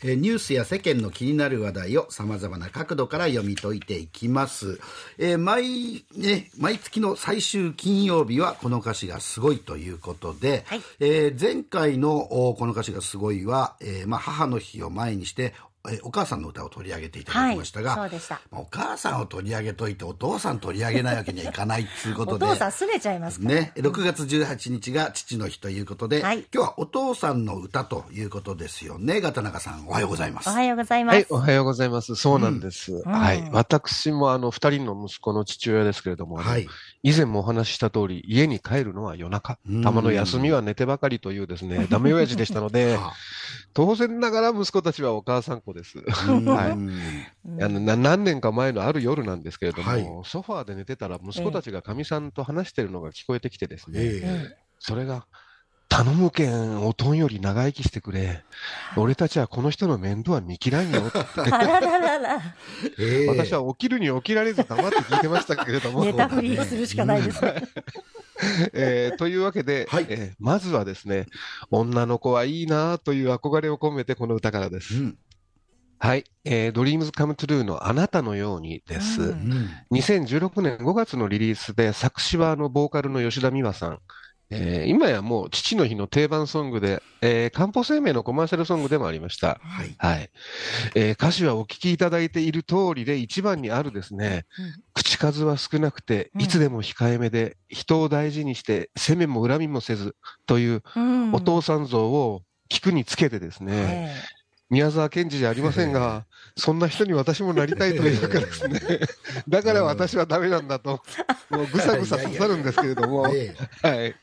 えーニュースや世間の気になる話題をさまざまな角度から読み解いていきます、えー毎ね、毎月の最終金曜日はこの歌詞がすごいということで、はい。えー前回のおこの歌詞がすごいは、えーまあ、母の日を前にして、えーお母さんの歌を取り上げていただきましたが、はいそうでしたまあお母さんを取り上げといてお父さん取り上げないわけにはいかないということでお父さんすねちゃいますから。ね、6月18日が父の日ということで、はい今日はお父さんの歌ということですよね。ガタナカさん、おはようございます。おはようございます。はい、おはようございます。そうなんです。はい。私もあの、二人の息子の父親ですけれども、はい。以前もお話しした通り、家に帰るのは夜中うん、たまの休みは寝てばかりというですね、ダメ親父でしたので、あ当然ながら息子たちはお母さん子です。はいうんあのな何年か前のある夜なんですけれども、はいソファーで寝てたら息子たちがかみさんと話してるのが聞こえてきてですね、えうんそれが、頼むけん、おとんより長生きしてくれ。俺たちはこの人の面倒は見切らんよって。あらららら。え え私は起きるに起きられず黙って聞いてましたけれども。ネタフリするしかないですね。えーというわけで、はいえーまずはですね、女の子はいいなという憧れを込めてこの歌からです。うんはい、えー、Dreams Come True のあなたのようにです。うんうん2016年5月のリリースで作詞はあのボーカルの吉田美和さん。えー今やもう父の日の定番ソングで、えー、漢方生命のコマーシャルソングでもありました。はい。はい。えー歌詞はお聞きいただいている通りで一番にあるですね、うん口数は少なくて、うんいつでも控えめで、人を大事にして、責めも恨みもせずといううんお父さん像を聞くにつけてですね、え宮沢賢治じゃありませんが、そんな人に私もなりたいというかですね、だから私はダメなんだと、もうぐさぐさ刺さるんですけれども、えはい。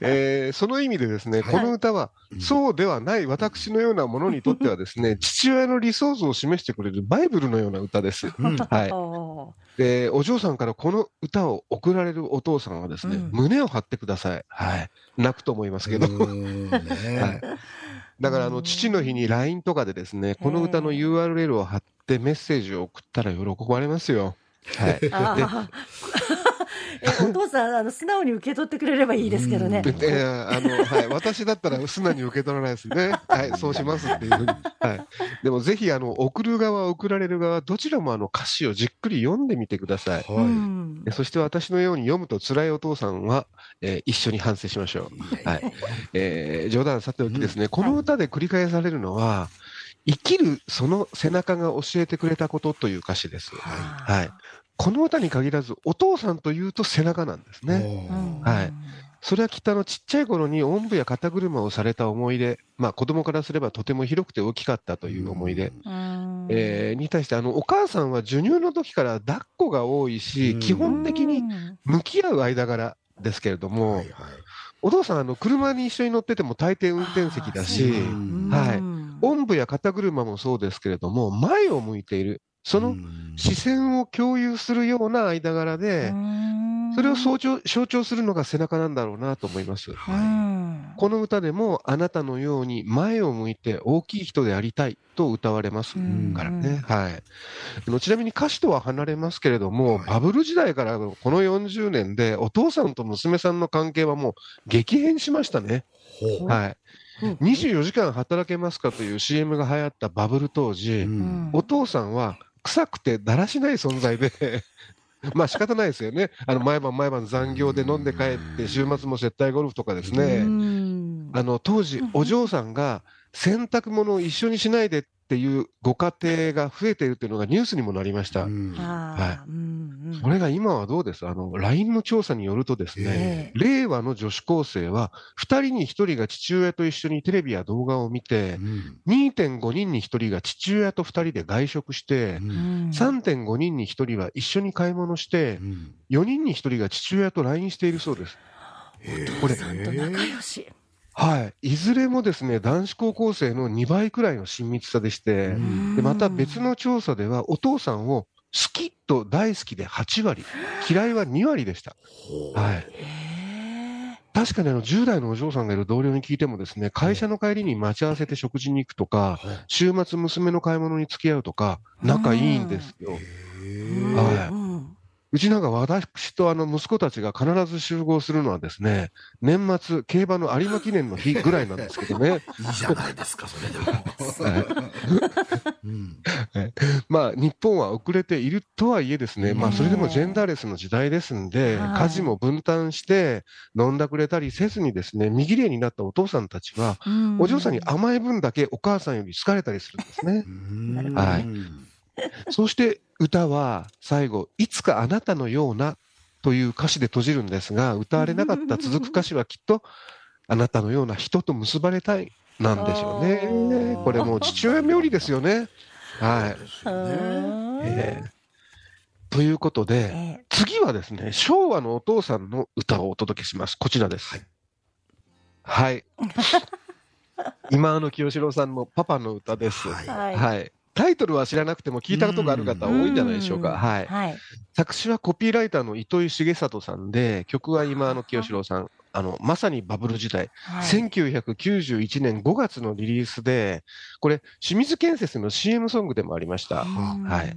えーその意味でですね、はいこの歌は、うんそうではない私のようなものにとってはですね、父親の理想像を示してくれるバイブルのような歌です。えうんはいで、お嬢さんからこの歌を送られるお父さんはですね、うん胸を張ってください。はい。泣くと思いますけど。うんねはい。だから、あの、うん父の日に LINE とかでですね、この歌の URL を貼ってメッセージを送ったら喜ばれますよ。はい。お父さんあの素直に受け取ってくれればいいですけどね。あの、はい。私だったら素直に受け取らないですね。はい。そうしますっていうふうに。はい。でもぜひ、あの、送る側、送られる側、どちらもあの歌詞をじっくり読んでみてください。はうんでそして私のように読むと辛いお父さんは、えー一緒に反省しましょう。い。はい。えー冗談さておきですね、この歌で繰り返されるのは、生きるその背中が教えてくれたことという歌詞です。ははい。この歌に限らず、お父さんというと背中なんですね。ねはい。それはきっとあのちっちゃい頃におんぶや肩車をされた思い出、まあ子供からすればとても広くて大きかったという思い出、うん。えーに対してあのお母さんは授乳の時から抱っこが多いし、うん。基本的にうん向き合う間柄ですけれども、はいはい。お父さんあの車に一緒に乗ってても大抵運転席だし、うんはい。うんおんぶや肩車もそうですけれども、前を向いている、そのうん。視線を共有するような間柄で、それを象徴象徴するのが背中なんだろうなと思います。うはんこの歌でもあなたのように前を向いて大きい人でありたいと歌われますうんからね。はい。ちなみに歌詞とは離れますけれども、はいバブル時代からのこの40年でお父さんと娘さんの関係はもう激変しましたね。はい。うん24時間働けますかという CM が流行ったバブル当時、うんお父さんは臭くてだらしない存在で、まあ仕方ないですよね。あの毎晩毎晩残業で飲んで帰って、週末も接待ゴルフとかですうね。んあの当時、お嬢さんが洗濯物を一緒にしないでっていうご家庭が増えているっていうのがニュースにもなりました。うん。あー。うんうん。それが今はどうです？あの、LINE の調査によるとですね、え令和の女子高生は、2人に1人が父親と一緒にテレビや動画を見て、うん。2.5人に1人が父親と2人で外食して、うん。うん3.5人に1人は一緒に買い物してう、ん。4人に1人が父親と LINE しているそうです。これちゃんと仲良し。はい。いずれもですね、男子高校生の2倍くらいの親密さでして、うんでまた別の調査では、お父さんを好きと大好きで8割、嫌いは2割でした。はい。確かにあの10代のお嬢さんがいる同僚に聞いてもですね、会社の帰りに待ち合わせて食事に行くとか、週末娘の買い物に付き合うとか、仲いいんですよ。はいうちなんか私とあの息子たちが必ず集合するのはですね、年末、競馬の有馬記念の日ぐらいなんですけどね。いいじゃないですか、それでも。うん。まあ、日本は遅れているとはいえですね、まあ、それでもジェンダーレスの時代ですんで、はい。家事も分担して、飲んだくれたりせずにですね、見切れになったお父さんたちは、うん。お嬢さんに甘い分だけお母さんより好かれたりするんですね。はい そして歌は最後、いつかあなたのようなという歌詞で閉じるんですが、歌われなかった続く歌詞はきっと、あなたのような人と結ばれたいなんでしょうね。これもう父親冥利ですよね。はい。えーということで、え次はですね、昭和のお父さんの歌をお届けします。こちらです。はい。今の清志郎さんのパパの歌です。はいはい。タイトルは知らなくても聞いたことがある方多いんじゃないでしょうか。うんはい。はい作詞はコピーライターの糸井重里さんで、曲は今の清志郎さん。あの、まさにバブル時代。はい1991年5月のリリースで、これ、清水建設の CM ソングでもありました。うんはい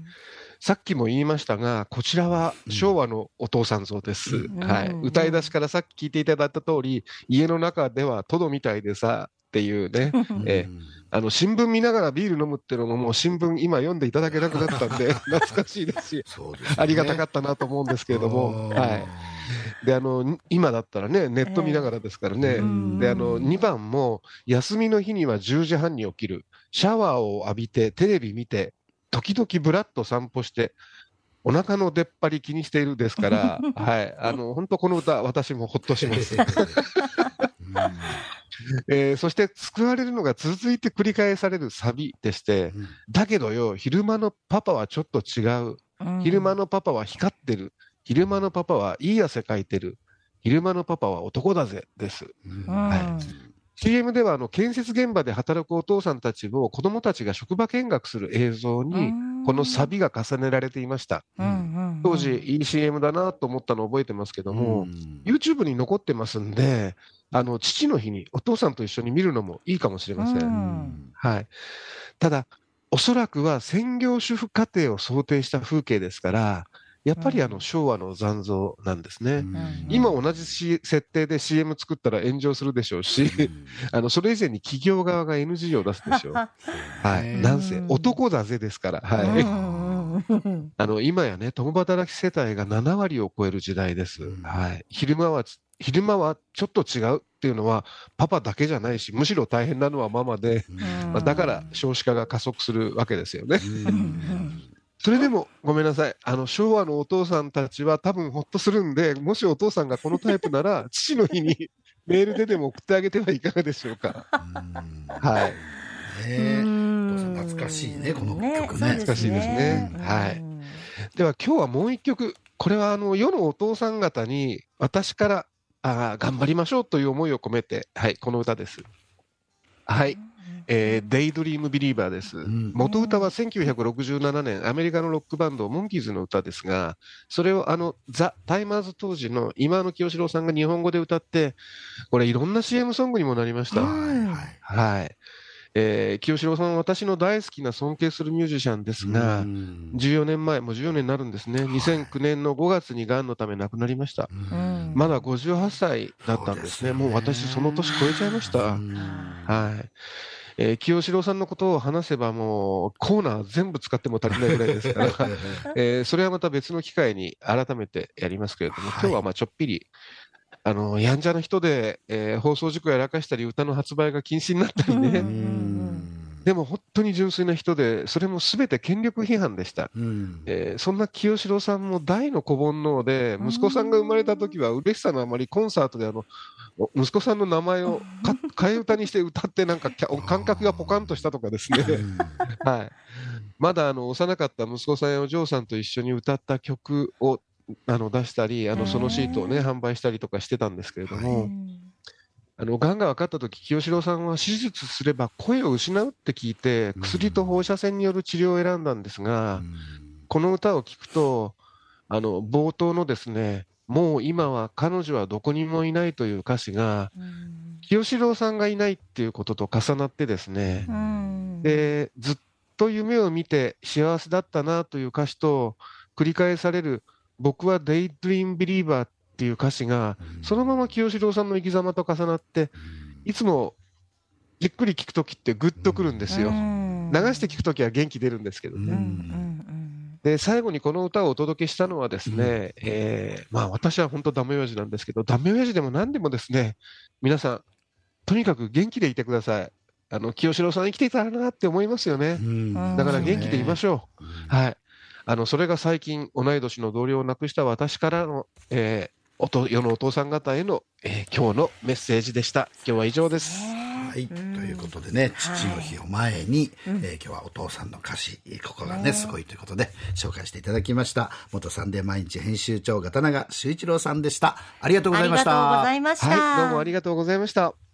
さっきも言いましたが、こちらは昭和のお父さん像です。うんはい。うん歌い出しからさっき聞いていただいた通り、家の中ではトドみたいでさ、っていうね、えうん。あの、新聞見ながらビール飲むっていうのももう新聞今読んでいただけなくなったんで、懐かしいですし、すね。ありがたかったなと思うんですけれども、はい。で、あの、今だったらね、ネット見ながらですからね、うん。で、あの、2番も、休みの日には10時半に起きる。シャワーを浴びて、テレビ見て、時々ブラッと散歩して、お腹の出っ張り気にしているですから、はい。あの、本当この歌、私もほっとします。えーそして、救われるのが続いて繰り返されるサビでして、うんだけどよ、昼間のパパはちょっと違う。うん昼間のパパは光ってる。昼間のパパはいい汗かいてる。昼間のパパは男だぜ。です。はい CM ではあの建設現場で働くお父さんたちを子供たちが職場見学する映像に、このサビが重ねられていました。うんうん当時、いい CM だなと思ったのを覚えてますけども、ん YouTube に残ってますんで、あの、父の日にお父さんと一緒に見るのもいいかもしれません。うんはい。ただ、おそらくは専業主婦家庭を想定した風景ですから、やっぱりあのうん昭和の残像なんですね。うん今同じし設定で CM 作ったら炎上するでしょうし、あの、それ以前に企業側が NG を出すでしょう。はい。うんなんせ、男だぜですから。はい。あの、今やね、共働き世帯が7割を超える時代です。うんはい。昼間は、昼間はちょっと違うっていうのは、パパだけじゃないし、むしろ大変なのはママで、まあ、だから少子化が加速するわけですよね。うんそれでも、ごめんなさい。あの、昭和のお父さんたちは多分ほっとするんで、もしお父さんがこのタイプなら、父の日にメールででも送ってあげてはいかがでしょうか。はい。ね懐かしいねこの曲ねそう懐かしいですねはいうんでは今日はもう一曲。これはあの、世のお父さん方に私から、あー頑張りましょうという思いを込めて、はい、この歌です。はい。えー、デイドリームビリーバーです。ん元歌は1967年、アメリカのロックバンド、モンキーズの歌ですが、それをあの、ザ・タイマーズ当時の今野清志郎さんが日本語で歌って、これいろんな CM ソングにもなりました。はいはいはい。えー、清志郎さんは私の大好きな尊敬するミュージシャンですが、うん14年前、もう14年になるんですね。2009年の5月に癌のため亡くなりました。うんまだ58歳だったんですね。もう私その年超えちゃいました。うんはい。えー清志郎さんのことを話せばもうコーナー全部使っても足りないぐらいですから、えーそれはまた別の機会に改めてやりますけれども、はい今日はまあちょっぴり、あの、やんちゃな人で、えー放送事故やらかしたり、歌の発売が禁止になったりね、うんでも本当に純粋な人で、それもすべて権力批判でした。うん。えーそんな清志郎さんも大の子煩悩で、息子さんが生まれた時は嬉しさのあまりコンサートであの、お息子さんの名前をか替え歌にして歌ってなんか 感覚がポカンとしたとかですね。はい。まだあの、幼かった息子さんやお嬢さんと一緒に歌った曲をあの出したり、あの、そのシートをね、販売したりとかしてたんですけれども、あの、癌が分かった時、清志郎さんは手術すれば声を失うって聞いて、薬と放射線による治療を選んだんですが、この歌を聴くと、あの、冒頭のですね、もう今は彼女はどこにもいないという歌詞が、清志郎さんがいないっていうことと重なってですね、で、ずっと夢を見て幸せだったなという歌詞と繰り返される、僕はデイドリームビリーバーっていう歌詞が、そのまま清志郎さんの生き様と重なって、いつもじっくり聞くときってグッとくるんですよ。うん流して聞くときは元気出るんですけどね。うんうんで、最後にこの歌をお届けしたのはですね、えーまあ私は本当ダメ親父なんですけど、ダメ親父でも何でもですね、皆さん、とにかく元気でいてください。あの、清志郎さん生きていたらなって思いますよね。うんだから元気でいましょう。うんはい。あの、それが最近、同い年の同僚を亡くした私からの、えーおと世のお父さん方への、えー今日のメッセージでした。今日は以上です。はい、ということでね、父の日を前に、えー今日はお父さんの歌詞、ここがね、すごいということで、紹介していただきました。元サンデー毎日編集長、片永修一郎さんでした。ありがとうございました。ありがとうございました。はい。どうもありがとうございました。